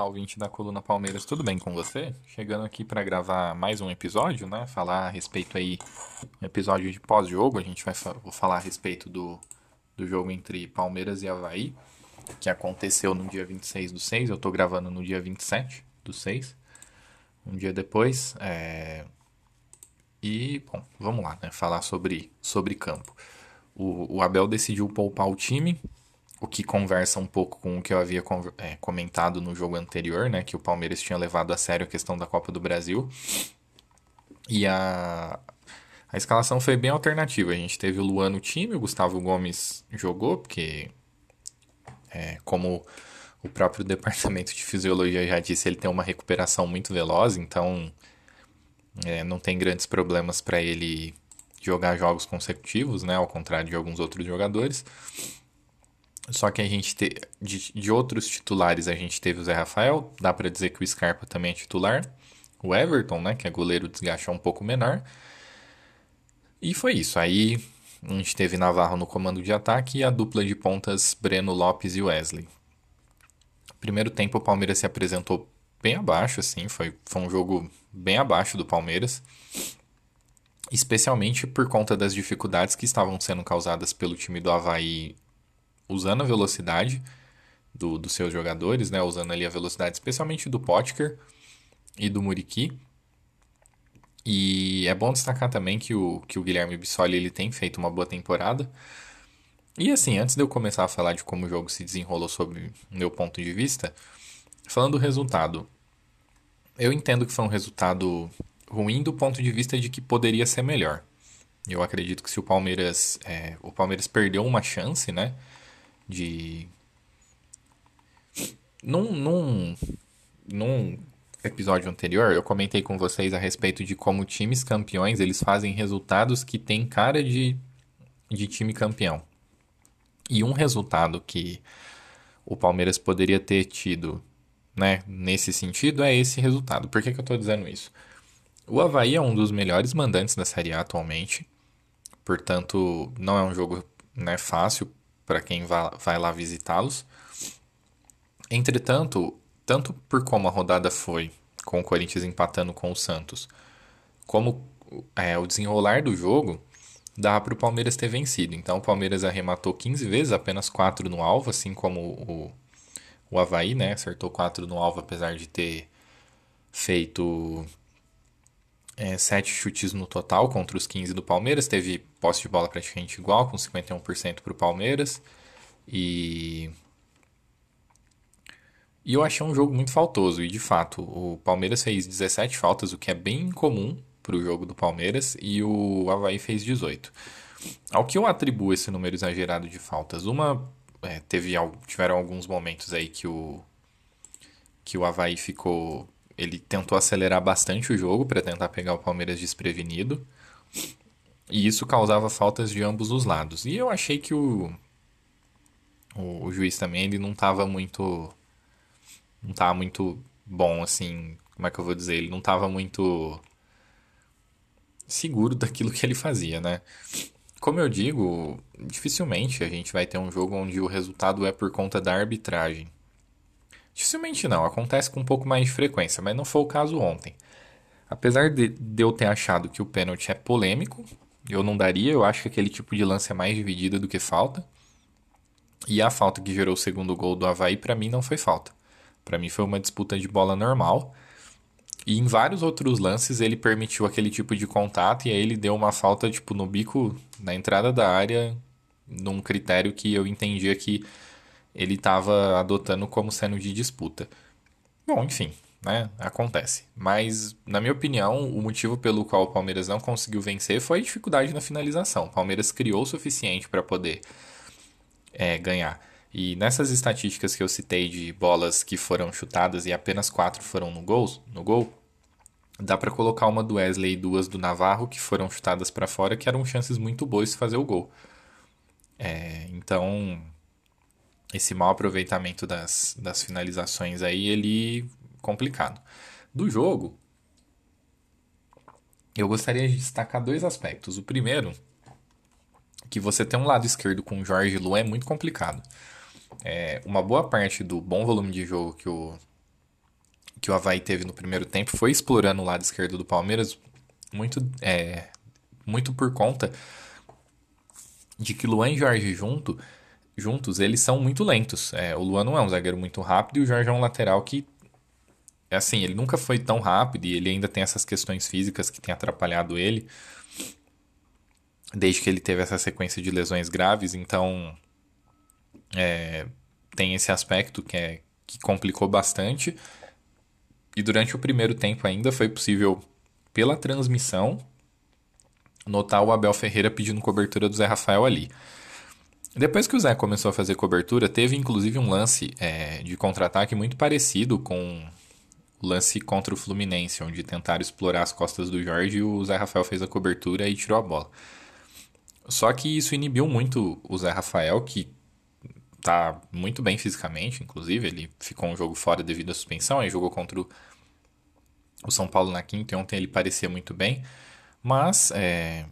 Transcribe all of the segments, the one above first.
Olá, ouvinte da Coluna Palmeiras, tudo bem com você? Chegando aqui para gravar mais um episódio, né? Falar a respeito aí, um episódio de pós-jogo, a gente vai vou falar a respeito do, do jogo entre Palmeiras e Havaí, que aconteceu no dia 26 do 6, eu tô gravando no dia 27 do 6, um dia depois, é... E, bom, vamos lá, né? Falar sobre, sobre campo. O, o Abel decidiu poupar o time, o que conversa um pouco com o que eu havia é, comentado no jogo anterior, né? Que o Palmeiras tinha levado a sério a questão da Copa do Brasil. E a, a escalação foi bem alternativa. A gente teve o Luan no time, o Gustavo Gomes jogou, porque, é, como o próprio departamento de fisiologia já disse, ele tem uma recuperação muito veloz, então é, não tem grandes problemas para ele jogar jogos consecutivos, né? Ao contrário de alguns outros jogadores. Só que a gente te, de, de, outros titulares a gente teve o Zé Rafael, dá para dizer que o Scarpa também é titular. O Everton, né, que é goleiro desgaste um pouco menor. E foi isso. Aí a gente teve Navarro no comando de ataque e a dupla de pontas Breno Lopes e Wesley. Primeiro tempo o Palmeiras se apresentou bem abaixo, assim, foi, foi um jogo bem abaixo do Palmeiras. Especialmente por conta das dificuldades que estavam sendo causadas pelo time do Havaí usando a velocidade do, dos seus jogadores, né? Usando ali a velocidade especialmente do Potker e do Muriqui. E é bom destacar também que o, que o Guilherme Bissoli ele tem feito uma boa temporada. E assim, antes de eu começar a falar de como o jogo se desenrolou sob meu ponto de vista, falando do resultado, eu entendo que foi um resultado ruim do ponto de vista de que poderia ser melhor. Eu acredito que se o Palmeiras, é, o Palmeiras perdeu uma chance, né, de num, num, num episódio anterior eu comentei com vocês a respeito de como times campeões eles fazem resultados que tem cara de, de time campeão e um resultado que o Palmeiras poderia ter tido né, nesse sentido é esse resultado. Por que, que eu estou dizendo isso? O Havaí é um dos melhores mandantes da Série A atualmente, portanto não é um jogo né, fácil para quem vai lá visitá-los. Entretanto, tanto por como a rodada foi, com o Corinthians empatando com o Santos, como é, o desenrolar do jogo, dá para o Palmeiras ter vencido. Então o Palmeiras arrematou 15 vezes, apenas 4 no alvo, assim como o, o Havaí, né? Acertou 4 no alvo, apesar de ter feito é, 7 chutes no total contra os 15 do Palmeiras. Teve posse de bola praticamente igual, com 51% para o Palmeiras. E... e eu achei um jogo muito faltoso. E de fato, o Palmeiras fez 17 faltas, o que é bem incomum para o jogo do Palmeiras, e o Havaí fez 18. Ao que eu atribuo esse número exagerado de faltas? Uma. É, teve, tiveram alguns momentos aí que o, que o Havaí ficou. Ele tentou acelerar bastante o jogo para tentar pegar o Palmeiras desprevenido. E isso causava faltas de ambos os lados. E eu achei que o, o, o juiz também ele não estava muito. Não estava muito bom, assim. Como é que eu vou dizer? Ele não estava muito seguro daquilo que ele fazia, né? Como eu digo, dificilmente a gente vai ter um jogo onde o resultado é por conta da arbitragem. Dificilmente não, acontece com um pouco mais de frequência, mas não foi o caso ontem. Apesar de, de eu ter achado que o pênalti é polêmico, eu não daria, eu acho que aquele tipo de lance é mais dividida do que falta. E a falta que gerou o segundo gol do Havaí, para mim, não foi falta. Para mim, foi uma disputa de bola normal. E em vários outros lances, ele permitiu aquele tipo de contato e aí ele deu uma falta, tipo, no bico, na entrada da área, num critério que eu entendia que ele estava adotando como sendo de disputa. Bom, enfim, né? Acontece. Mas, na minha opinião, o motivo pelo qual o Palmeiras não conseguiu vencer foi a dificuldade na finalização. O Palmeiras criou o suficiente para poder é, ganhar. E nessas estatísticas que eu citei de bolas que foram chutadas e apenas quatro foram no gol, no gol dá para colocar uma do Wesley e duas do Navarro que foram chutadas para fora, que eram chances muito boas de fazer o gol. É, então, esse mau aproveitamento das, das finalizações aí, ele complicado. Do jogo, eu gostaria de destacar dois aspectos. O primeiro, que você ter um lado esquerdo com Jorge Lu é muito complicado. É, uma boa parte do bom volume de jogo que o, que o Havaí teve no primeiro tempo foi explorando o lado esquerdo do Palmeiras, muito, é, muito por conta de que Luan e Jorge junto, juntos eles são muito lentos. É, o Luan não é um zagueiro muito rápido e o Jorge é um lateral que é assim, ele nunca foi tão rápido e ele ainda tem essas questões físicas que tem atrapalhado ele desde que ele teve essa sequência de lesões graves, então é, tem esse aspecto que, é, que complicou bastante. E durante o primeiro tempo ainda foi possível, pela transmissão, notar o Abel Ferreira pedindo cobertura do Zé Rafael ali. Depois que o Zé começou a fazer cobertura, teve inclusive um lance é, de contra-ataque muito parecido com o lance contra o Fluminense, onde tentaram explorar as costas do Jorge e o Zé Rafael fez a cobertura e tirou a bola. Só que isso inibiu muito o Zé Rafael, que tá muito bem fisicamente, inclusive. Ele ficou um jogo fora devido à suspensão, aí jogou contra o São Paulo na quinta e ontem ele parecia muito bem, mas é,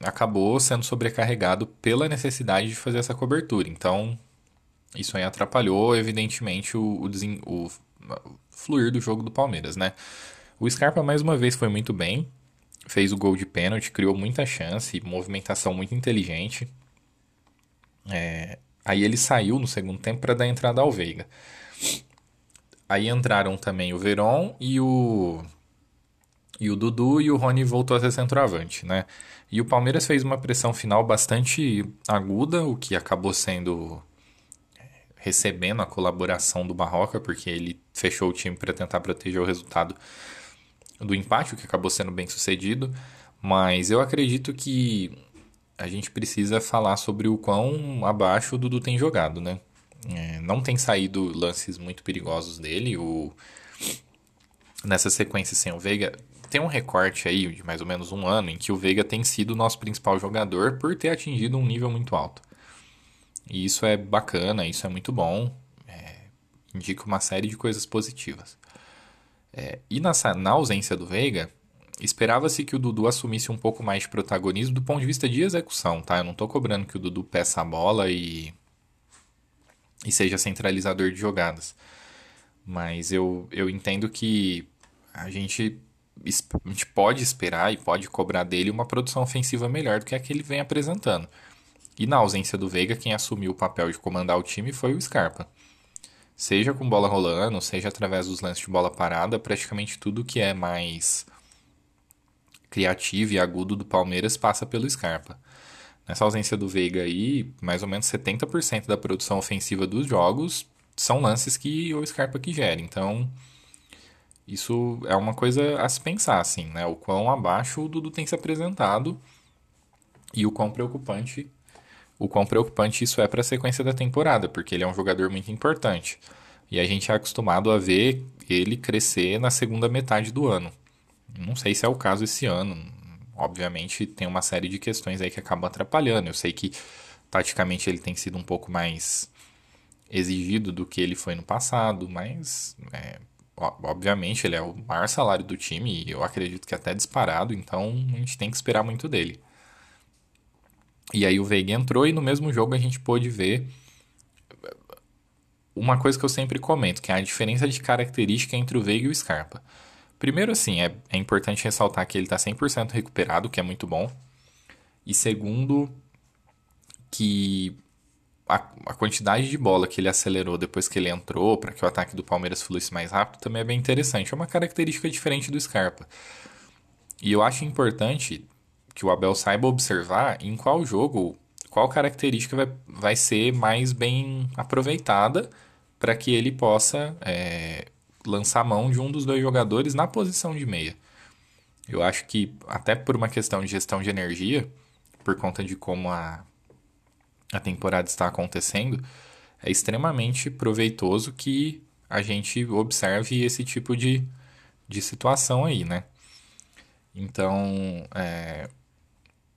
acabou sendo sobrecarregado pela necessidade de fazer essa cobertura. Então, isso aí atrapalhou, evidentemente, o, o, o, o fluir do jogo do Palmeiras, né? O Scarpa, mais uma vez, foi muito bem, fez o gol de pênalti, criou muita chance, movimentação muito inteligente. É, aí ele saiu no segundo tempo para dar entrada ao Veiga. Aí entraram também o Veron e o e o Dudu e o Rony voltou a ser centroavante, né? E o Palmeiras fez uma pressão final bastante aguda, o que acabou sendo é, recebendo a colaboração do Barroca, porque ele fechou o time para tentar proteger o resultado do empate, o que acabou sendo bem sucedido, mas eu acredito que a gente precisa falar sobre o quão abaixo o Dudu tem jogado, né? É, não tem saído lances muito perigosos dele. O... Nessa sequência sem o Veiga, tem um recorte aí de mais ou menos um ano em que o Veiga tem sido o nosso principal jogador por ter atingido um nível muito alto. E isso é bacana, isso é muito bom, é... indica uma série de coisas positivas. É, e na, ausência do Veiga, esperava-se que o Dudu assumisse um pouco mais de protagonismo do ponto de vista de execução, tá? Eu não estou cobrando que o Dudu peça a bola e, e seja centralizador de jogadas. Mas eu, eu entendo que a gente, a gente pode esperar e pode cobrar dele uma produção ofensiva melhor do que a que ele vem apresentando. E na ausência do Veiga, quem assumiu o papel de comandar o time foi o Scarpa seja com bola rolando, seja através dos lances de bola parada, praticamente tudo que é mais criativo e agudo do Palmeiras passa pelo Scarpa. Nessa ausência do Veiga aí, mais ou menos 70% da produção ofensiva dos jogos são lances que o Scarpa que gera. Então, isso é uma coisa a se pensar, assim, né? O quão abaixo o Dudu tem se apresentado e o quão preocupante o quão preocupante isso é para a sequência da temporada, porque ele é um jogador muito importante. E a gente é acostumado a ver ele crescer na segunda metade do ano. Não sei se é o caso esse ano. Obviamente tem uma série de questões aí que acabam atrapalhando. Eu sei que taticamente ele tem sido um pouco mais exigido do que ele foi no passado, mas é, obviamente ele é o maior salário do time e eu acredito que até disparado, então a gente tem que esperar muito dele. E aí o Veiga entrou e no mesmo jogo a gente pôde ver uma coisa que eu sempre comento, que é a diferença de característica entre o Veiga e o Scarpa. Primeiro, assim, é, é importante ressaltar que ele está 100% recuperado, que é muito bom. E segundo, que a, a, quantidade de bola que ele acelerou depois que ele entrou para que o ataque do Palmeiras fluísse mais rápido também é bem interessante. É uma característica diferente do Scarpa. E eu acho importante que o Abel saiba observar em qual jogo qual característica vai, vai ser mais bem aproveitada para que ele possa é, lançar mão de um dos dois jogadores na posição de meia. Eu acho que, até por uma questão de gestão de energia, por conta de como a, a temporada está acontecendo, é extremamente proveitoso que a gente observe esse tipo de, de situação aí, né? Então, é,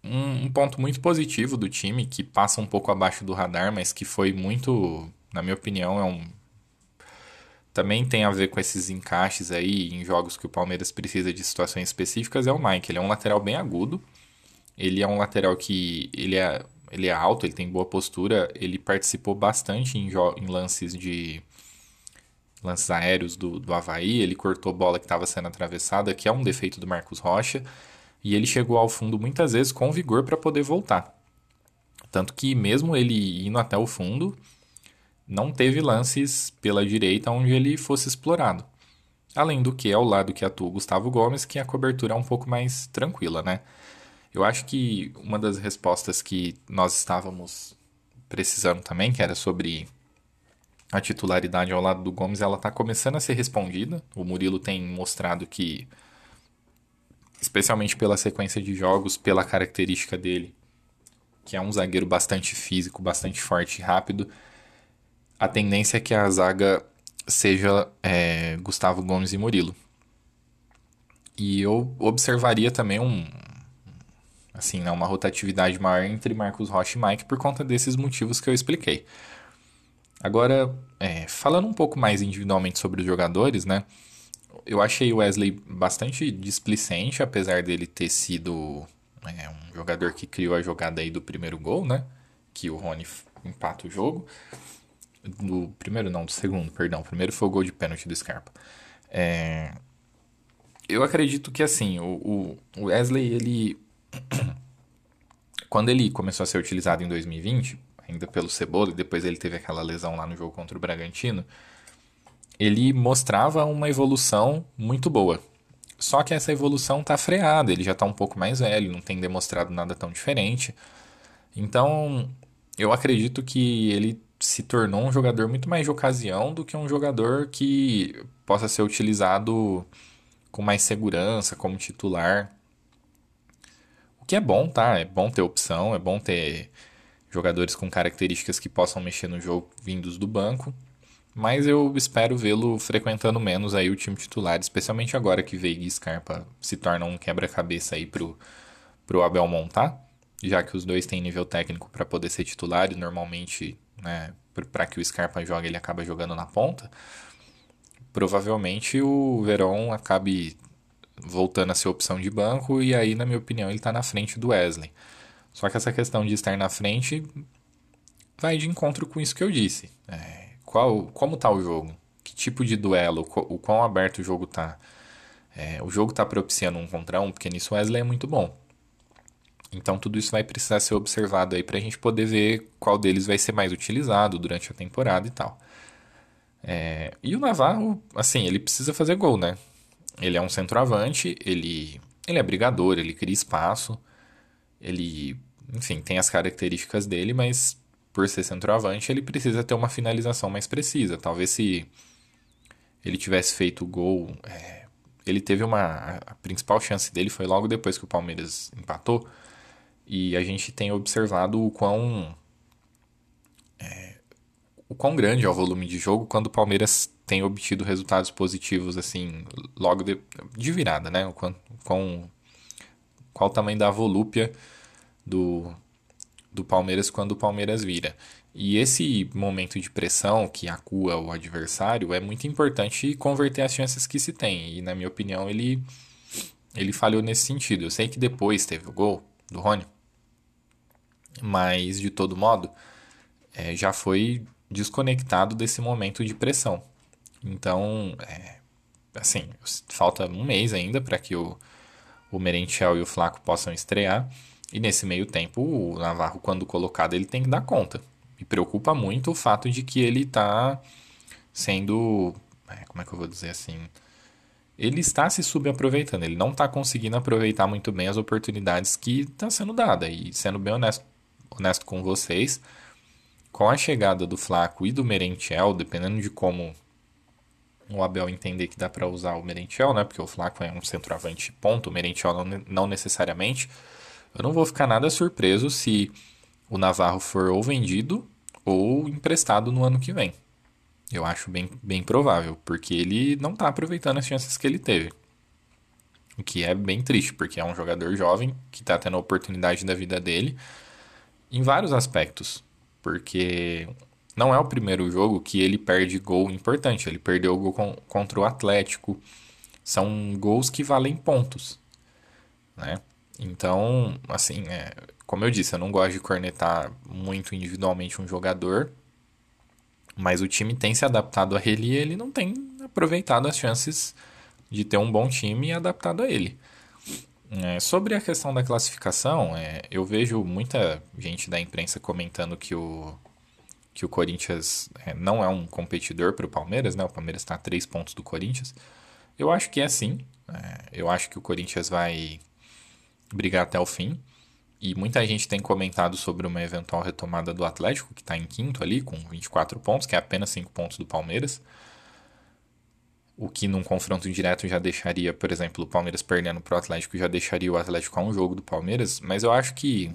um, um, ponto muito positivo do time, que passa um pouco abaixo do radar, mas que foi muito, na minha opinião, é um. Também tem a ver com esses encaixes aí em jogos que o Palmeiras precisa de situações específicas, é o Mike. Ele é um lateral bem agudo. Ele é um lateral que. Ele é, ele é alto, ele tem boa postura. Ele participou bastante em, em lances de lances aéreos do, do Havaí, ele cortou bola que estava sendo atravessada, que é um defeito do Marcos Rocha, e ele chegou ao fundo muitas vezes com vigor para poder voltar. Tanto que, mesmo ele indo até o fundo, não teve lances pela direita onde ele fosse explorado. Além do que, ao lado que atua o Gustavo Gomes, que a cobertura é um pouco mais tranquila, né? Eu acho que uma das respostas que nós estávamos precisando também, que era sobre a titularidade ao lado do Gomes ela está começando a ser respondida. O Murilo tem mostrado que, especialmente pela sequência de jogos, pela característica dele, que é um zagueiro bastante físico, bastante forte e rápido, a tendência é que a zaga seja é, Gustavo Gomes e Murilo. E eu observaria também um, assim, né, uma rotatividade maior entre Marcos Rocha e Mike por conta desses motivos que eu expliquei. Agora, é, falando um pouco mais individualmente sobre os jogadores, né? Eu achei o Wesley bastante displicente, apesar dele ter sido é, um jogador que criou a jogada aí do primeiro gol, né? Que o Rony empata o jogo. Do primeiro não, do segundo, perdão. O primeiro foi o gol de pênalti do Scarpa. É, eu acredito que assim, o, o Wesley, ele. Quando ele começou a ser utilizado em 2020, ainda pelo Cebola, e depois ele teve aquela lesão lá no jogo contra o Bragantino, ele mostrava uma evolução muito boa. Só que essa evolução está freada, ele já está um pouco mais velho, não tem demonstrado nada tão diferente. Então, eu acredito que ele se tornou um jogador muito mais de ocasião do que um jogador que possa ser utilizado com mais segurança, como titular. Que é bom, tá? É bom ter opção, é bom ter jogadores com características que possam mexer no jogo vindos do banco. Mas eu espero vê-lo frequentando menos aí o time titular, especialmente agora que Veiga e Scarpa se tornam um quebra-cabeça aí pro, pro Abel montar, já que os dois têm nível técnico para poder ser titulares, normalmente, né, para que o Scarpa jogue, ele acaba jogando na ponta. Provavelmente o Verón acabe voltando a ser opção de banco e aí, na minha opinião, ele está na frente do Wesley. Só que essa questão de estar na frente vai de encontro com isso que eu disse. É, qual, como está o jogo? Que tipo de duelo? O quão aberto o jogo está? É, o jogo está propiciando um contra um, porque nisso o Wesley é muito bom. Então tudo isso vai precisar ser observado aí para a gente poder ver qual deles vai ser mais utilizado durante a temporada e tal. É, e o Navarro, assim, ele precisa fazer gol, né? Ele é um centroavante, ele, ele é brigador, ele cria espaço. Ele, enfim, tem as características dele, mas por ser centroavante, ele precisa ter uma finalização mais precisa. Talvez se ele tivesse feito o gol. É, ele teve uma. A principal chance dele foi logo depois que o Palmeiras empatou. E a gente tem observado o quão. É, o quão grande é o volume de jogo quando o Palmeiras tem obtido resultados positivos, assim, logo de, de virada, né? Quão, quão qual o tamanho da volúpia do, do Palmeiras quando o Palmeiras vira. E esse momento de pressão que acua o adversário é muito importante converter as chances que se tem. E na minha opinião ele ele falhou nesse sentido. Eu sei que depois teve o gol do Rony, mas de todo modo é, já foi desconectado desse momento de pressão. Então, é, assim, falta um mês ainda para que o o Merentiel e o Flaco possam estrear. E nesse meio tempo, o Navarro, quando colocado, ele tem que dar conta. Me preocupa muito o fato de que ele está sendo. É, como é que eu vou dizer assim? Ele está se subaproveitando, ele não está conseguindo aproveitar muito bem as oportunidades que está sendo dada. E sendo bem honesto, honesto com vocês. Com a chegada do Flaco e do Merentiel, dependendo de como o Abel entender que dá para usar o Merentiel, né? Porque o Flaco é um centroavante ponto, o Merentiel não, não necessariamente. Eu não vou ficar nada surpreso se o Navarro for ou vendido ou emprestado no ano que vem. Eu acho bem, bem provável, porque ele não está aproveitando as chances que ele teve. O que é bem triste, porque é um jogador jovem que está tendo a oportunidade da vida dele em vários aspectos. Porque não é o primeiro jogo que ele perde gol importante. Ele perdeu o gol com, contra o Atlético. São gols que valem pontos. Né? Então, assim, é, como eu disse, eu não gosto de cornetar muito individualmente um jogador. Mas o time tem se adaptado a ele e ele não tem aproveitado as chances de ter um bom time adaptado a ele. É, sobre a questão da classificação, é, eu vejo muita gente da imprensa comentando que o, que o Corinthians é, não é um competidor para o Palmeiras, né? O Palmeiras está a três pontos do Corinthians. Eu acho que é sim. É, eu acho que o Corinthians vai brigar até o fim. E muita gente tem comentado sobre uma eventual retomada do Atlético, que está em quinto ali, com 24 pontos, que é apenas 5 pontos do Palmeiras o que num confronto direto já deixaria, por exemplo, o Palmeiras perdendo para o Atlético, já deixaria o Atlético a um jogo do Palmeiras, mas eu acho que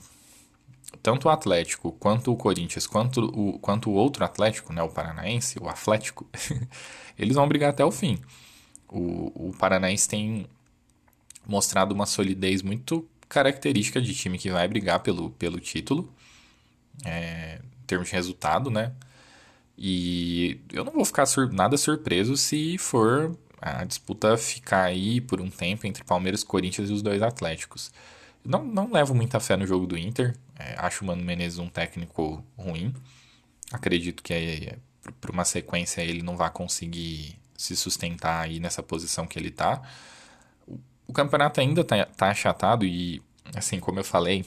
tanto o Atlético, quanto o Corinthians, quanto o, quanto o outro Atlético, né, o Paranaense, o Atlético, eles vão brigar até o fim. O, o Paranaense tem mostrado uma solidez muito característica de time que vai brigar pelo, pelo título, é, em termos de resultado, né? E eu não vou ficar sur nada surpreso se for a disputa ficar aí por um tempo entre Palmeiras, Corinthians e os dois Atléticos. Não, não levo muita fé no jogo do Inter. É, acho o Mano Menezes um técnico ruim. Acredito que é, para uma sequência ele não vai conseguir se sustentar aí nessa posição que ele está. O, campeonato ainda está tá achatado e, assim, como eu falei,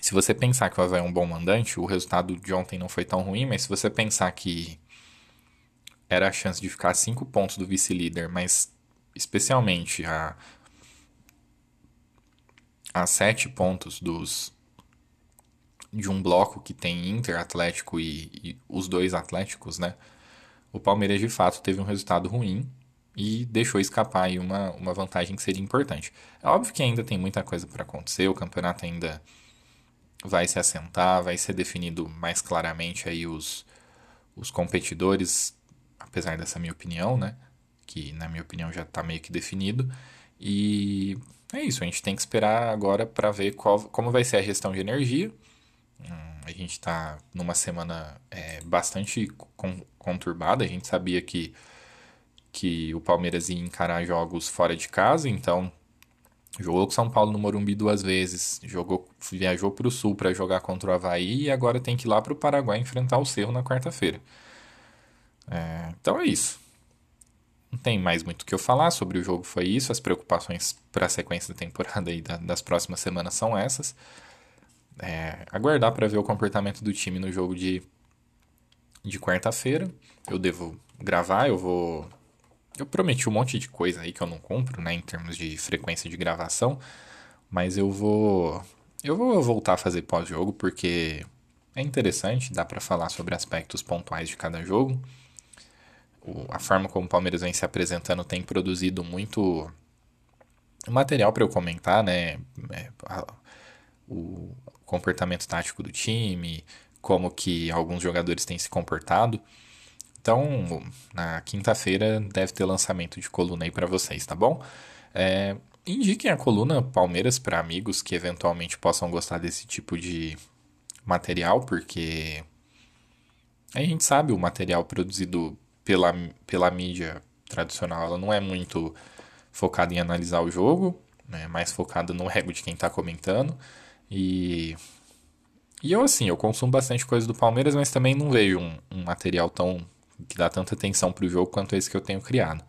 se você pensar que o Havaí é um bom mandante, o resultado de ontem não foi tão ruim, mas se você pensar que era a chance de ficar a 5 pontos do vice-líder, mas especialmente a, a 7 pontos dos de um bloco que tem Inter, Atlético e, e os dois Atléticos, né? O Palmeiras de fato teve um resultado ruim e deixou escapar aí uma, uma vantagem que seria importante. É óbvio que ainda tem muita coisa para acontecer, o campeonato ainda vai se assentar, vai ser definido mais claramente aí os, os competidores, apesar dessa minha opinião, né? Que na minha opinião já está meio que definido. E é isso, a gente tem que esperar agora para ver qual, como vai ser a gestão de energia. Hum, a gente está numa semana é, bastante conturbada, a gente sabia que, que o Palmeiras ia encarar jogos fora de casa, então Jogou com São Paulo no Morumbi duas vezes, jogou, viajou para o Sul para jogar contra o Havaí e agora tem que ir lá para o Paraguai enfrentar o Cerro na quarta-feira. É, então é isso. Não tem mais muito o que eu falar sobre o jogo, foi isso. As preocupações para a sequência da temporada e da, das próximas semanas são essas. É, aguardar para ver o comportamento do time no jogo de, de quarta-feira. Eu devo gravar, eu vou eu prometi um monte de coisa aí que eu não compro, né, em termos de frequência de gravação, mas eu vou eu vou voltar a fazer pós-jogo porque é interessante, dá para falar sobre aspectos pontuais de cada jogo. A forma como o Palmeiras vem se apresentando tem produzido muito material para eu comentar, né? É, o comportamento tático do time, como que alguns jogadores têm se comportado. Então, na quinta-feira deve ter lançamento de coluna aí para vocês, tá bom? É, indiquem a coluna Palmeiras para amigos que eventualmente possam gostar desse tipo de material, porque a gente sabe o material produzido pela, pela mídia tradicional, ela não é muito focada em analisar o jogo, né, mais focada no ego de quem está comentando. E, e eu, assim, eu consumo bastante coisa do Palmeiras, mas também não vejo um, um material tão que dá tanta atenção pro jogo quanto esse que eu tenho criado.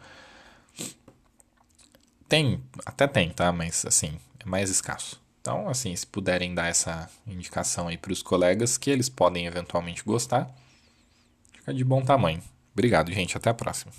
Tem, até tem, tá? Mas assim, é mais escasso. Então, assim, se puderem dar essa indicação aí para os colegas que eles podem eventualmente gostar, fica de bom tamanho. Obrigado, gente. Até a próxima.